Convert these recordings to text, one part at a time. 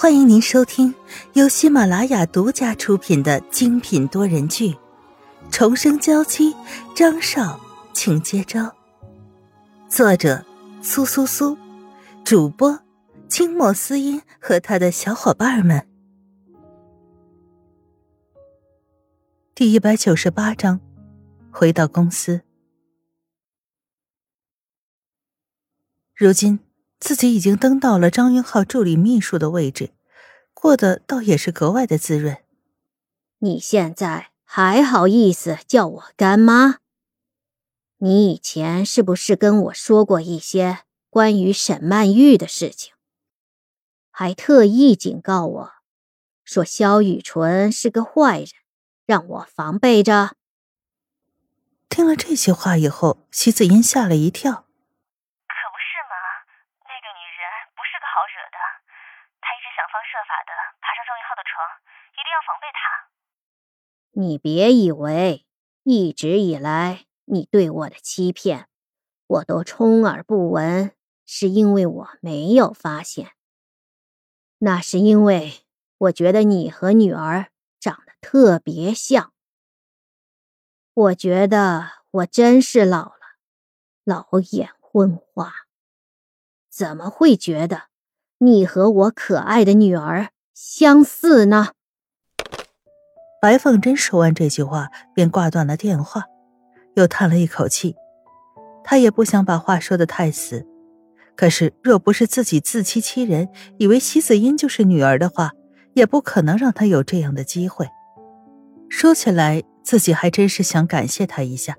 欢迎您收听由喜马拉雅独家出品的精品多人剧《重生娇妻》，张少，请接招。作者：苏苏苏，主播：清墨思音和他的小伙伴们。第一百九十八章，回到公司。如今。自己已经登到了张云浩助理秘书的位置，过得倒也是格外的滋润。你现在还好意思叫我干妈？你以前是不是跟我说过一些关于沈曼玉的事情？还特意警告我，说萧雨纯是个坏人，让我防备着。听了这些话以后，席子音吓了一跳。方设法的爬上张云浩的床，一定要防备他。你别以为一直以来你对我的欺骗，我都充耳不闻，是因为我没有发现。那是因为我觉得你和女儿长得特别像。我觉得我真是老了，老眼昏花，怎么会觉得？你和我可爱的女儿相似呢。白凤珍说完这句话，便挂断了电话，又叹了一口气。她也不想把话说的太死，可是若不是自己自欺欺人，以为席子音就是女儿的话，也不可能让她有这样的机会。说起来，自己还真是想感谢她一下。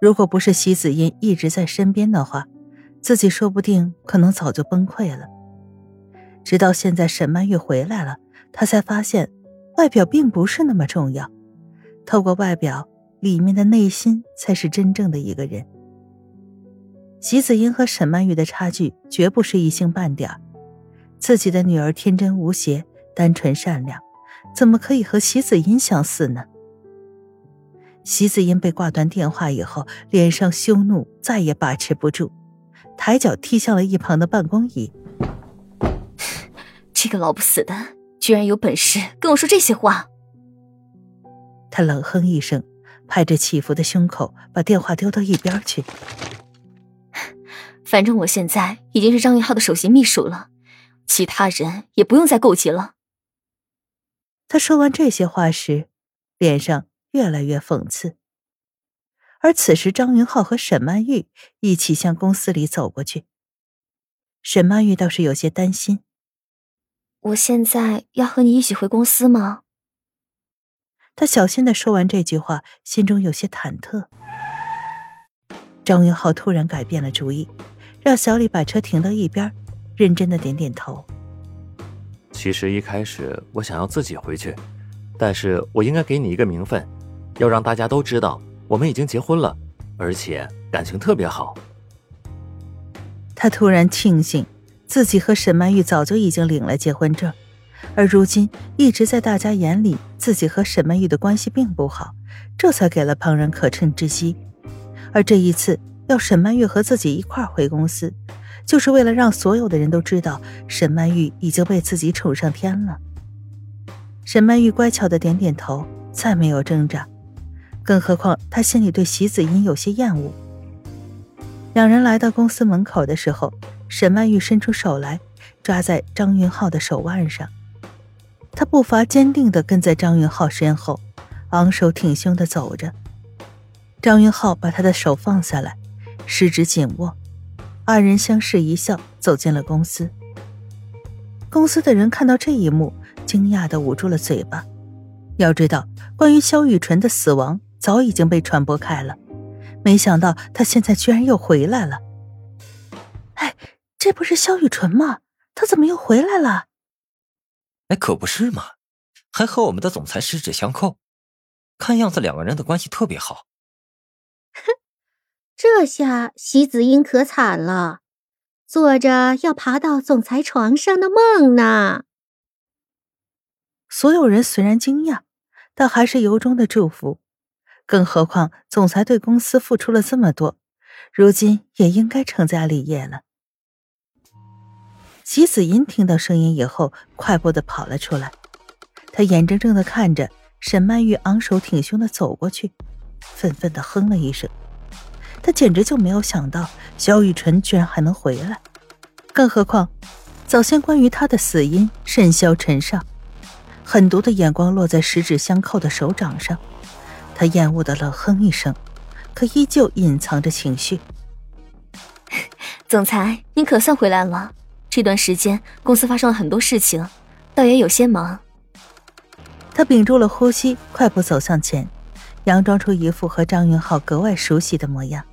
如果不是席子音一直在身边的话，自己说不定可能早就崩溃了。直到现在，沈曼玉回来了，他才发现，外表并不是那么重要。透过外表，里面的内心才是真正的一个人。席子英和沈曼玉的差距绝不是一星半点自己的女儿天真无邪、单纯善良，怎么可以和席子英相似呢？席子英被挂断电话以后，脸上羞怒再也把持不住，抬脚踢向了一旁的办公椅。这个老不死的，居然有本事跟我说这些话！他冷哼一声，拍着起伏的胸口，把电话丢到一边去。反正我现在已经是张云浩的首席秘书了，其他人也不用再顾及了。他说完这些话时，脸上越来越讽刺。而此时，张云浩和沈曼玉一起向公司里走过去。沈曼玉倒是有些担心。我现在要和你一起回公司吗？他小心的说完这句话，心中有些忐忑。张云浩突然改变了主意，让小李把车停到一边，认真的点点头。其实一开始我想要自己回去，但是我应该给你一个名分，要让大家都知道我们已经结婚了，而且感情特别好。他突然庆幸。自己和沈曼玉早就已经领了结婚证，而如今一直在大家眼里，自己和沈曼玉的关系并不好，这才给了旁人可乘之机。而这一次要沈曼玉和自己一块回公司，就是为了让所有的人都知道沈曼玉已经被自己宠上天了。沈曼玉乖巧的点点头，再没有挣扎，更何况她心里对席子音有些厌恶。两人来到公司门口的时候。沈曼玉伸出手来，抓在张云浩的手腕上。他步伐坚定地跟在张云浩身后，昂首挺胸地走着。张云浩把他的手放下来，十指紧握，二人相视一笑，走进了公司。公司的人看到这一幕，惊讶地捂住了嘴巴。要知道，关于萧雨纯的死亡早已经被传播开了，没想到他现在居然又回来了。哎。这不是萧雨纯吗？他怎么又回来了？哎，可不是嘛，还和我们的总裁十指相扣，看样子两个人的关系特别好。哼，这下席子英可惨了，做着要爬到总裁床上的梦呢。所有人虽然惊讶，但还是由衷的祝福。更何况总裁对公司付出了这么多，如今也应该成家立业了。席子音听到声音以后，快步的跑了出来。他眼睁睁的看着沈曼玉昂首挺胸的走过去，愤愤的哼了一声。他简直就没有想到萧雨辰居然还能回来，更何况，早先关于他的死因甚嚣尘上，狠毒的眼光落在十指相扣的手掌上。他厌恶的冷哼一声，可依旧隐藏着情绪。总裁，您可算回来了。这段时间公司发生了很多事情，倒也有些忙。他屏住了呼吸，快步走向前，佯装出一副和张云浩格外熟悉的模样。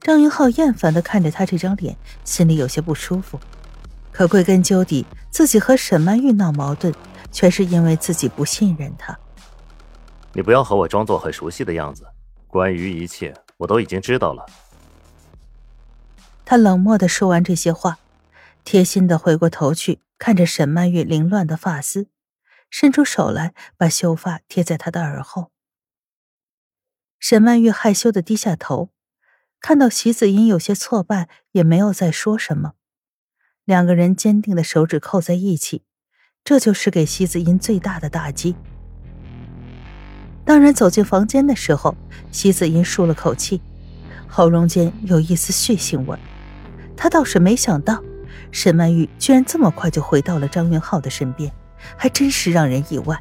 张云浩厌烦的看着他这张脸，心里有些不舒服。可归根究底，自己和沈曼玉闹矛盾，全是因为自己不信任他。你不要和我装作很熟悉的样子，关于一切我都已经知道了。他冷漠的说完这些话，贴心的回过头去看着沈曼玉凌乱的发丝，伸出手来把秀发贴在她的耳后。沈曼玉害羞的低下头，看到席子音有些挫败，也没有再说什么。两个人坚定的手指扣在一起，这就是给席子音最大的打击。当然，走进房间的时候，席子音舒了口气，喉咙间有一丝血腥味。他倒是没想到，沈曼玉居然这么快就回到了张云浩的身边，还真是让人意外。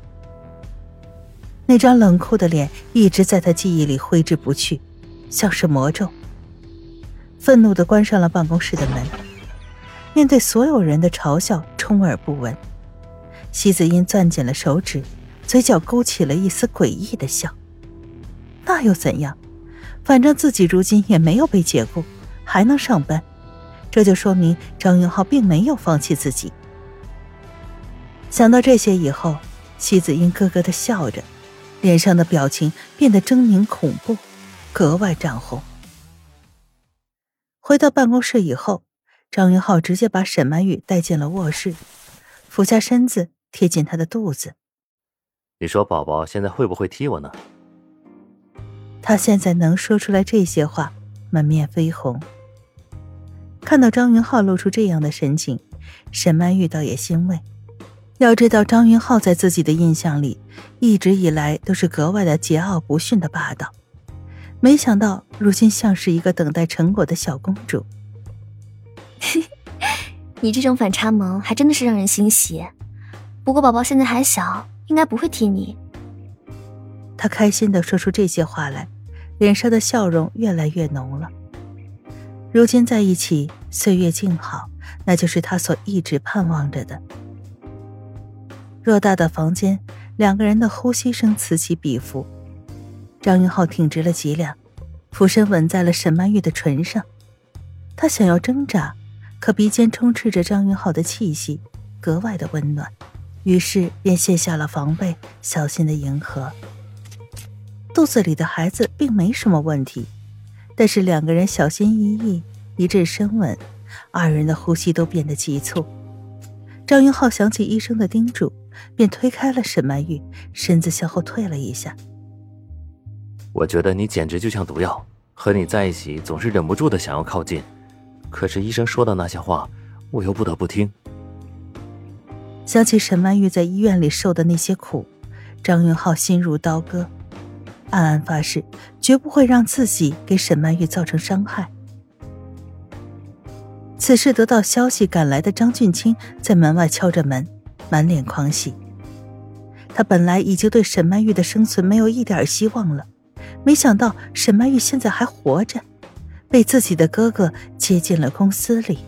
那张冷酷的脸一直在他记忆里挥之不去，像是魔咒。愤怒的关上了办公室的门，面对所有人的嘲笑，充耳不闻。席子音攥紧了手指。嘴角勾起了一丝诡异的笑。那又怎样？反正自己如今也没有被解雇，还能上班，这就说明张云浩并没有放弃自己。想到这些以后，西子英咯咯的笑着，脸上的表情变得狰狞恐怖，格外涨红。回到办公室以后，张云浩直接把沈曼玉带进了卧室，俯下身子贴近她的肚子。你说宝宝现在会不会踢我呢？他现在能说出来这些话，满面绯红。看到张云浩露出这样的神情，沈曼玉倒也欣慰。要知道，张云浩在自己的印象里，一直以来都是格外的桀骜不驯的霸道。没想到，如今像是一个等待成果的小公主。你这种反差萌还真的是让人欣喜。不过，宝宝现在还小。应该不会踢你。他开心的说出这些话来，脸上的笑容越来越浓了。如今在一起，岁月静好，那就是他所一直盼望着的。偌大的房间，两个人的呼吸声此起彼伏。张云浩挺直了脊梁，俯身吻在了沈曼玉的唇上。他想要挣扎，可鼻尖充斥着张云浩的气息，格外的温暖。于是便卸下了防备，小心的迎合。肚子里的孩子并没什么问题，但是两个人小心翼翼，一阵深吻，二人的呼吸都变得急促。张云浩想起医生的叮嘱，便推开了沈曼玉，身子向后退了一下。我觉得你简直就像毒药，和你在一起总是忍不住的想要靠近，可是医生说的那些话，我又不得不听。想起沈曼玉在医院里受的那些苦，张云浩心如刀割，暗暗发誓绝不会让自己给沈曼玉造成伤害。此时得到消息赶来的张俊清在门外敲着门，满脸狂喜。他本来已经对沈曼玉的生存没有一点希望了，没想到沈曼玉现在还活着，被自己的哥哥接进了公司里。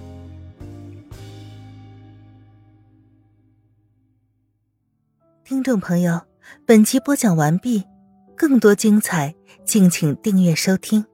听众朋友，本集播讲完毕，更多精彩，敬请订阅收听。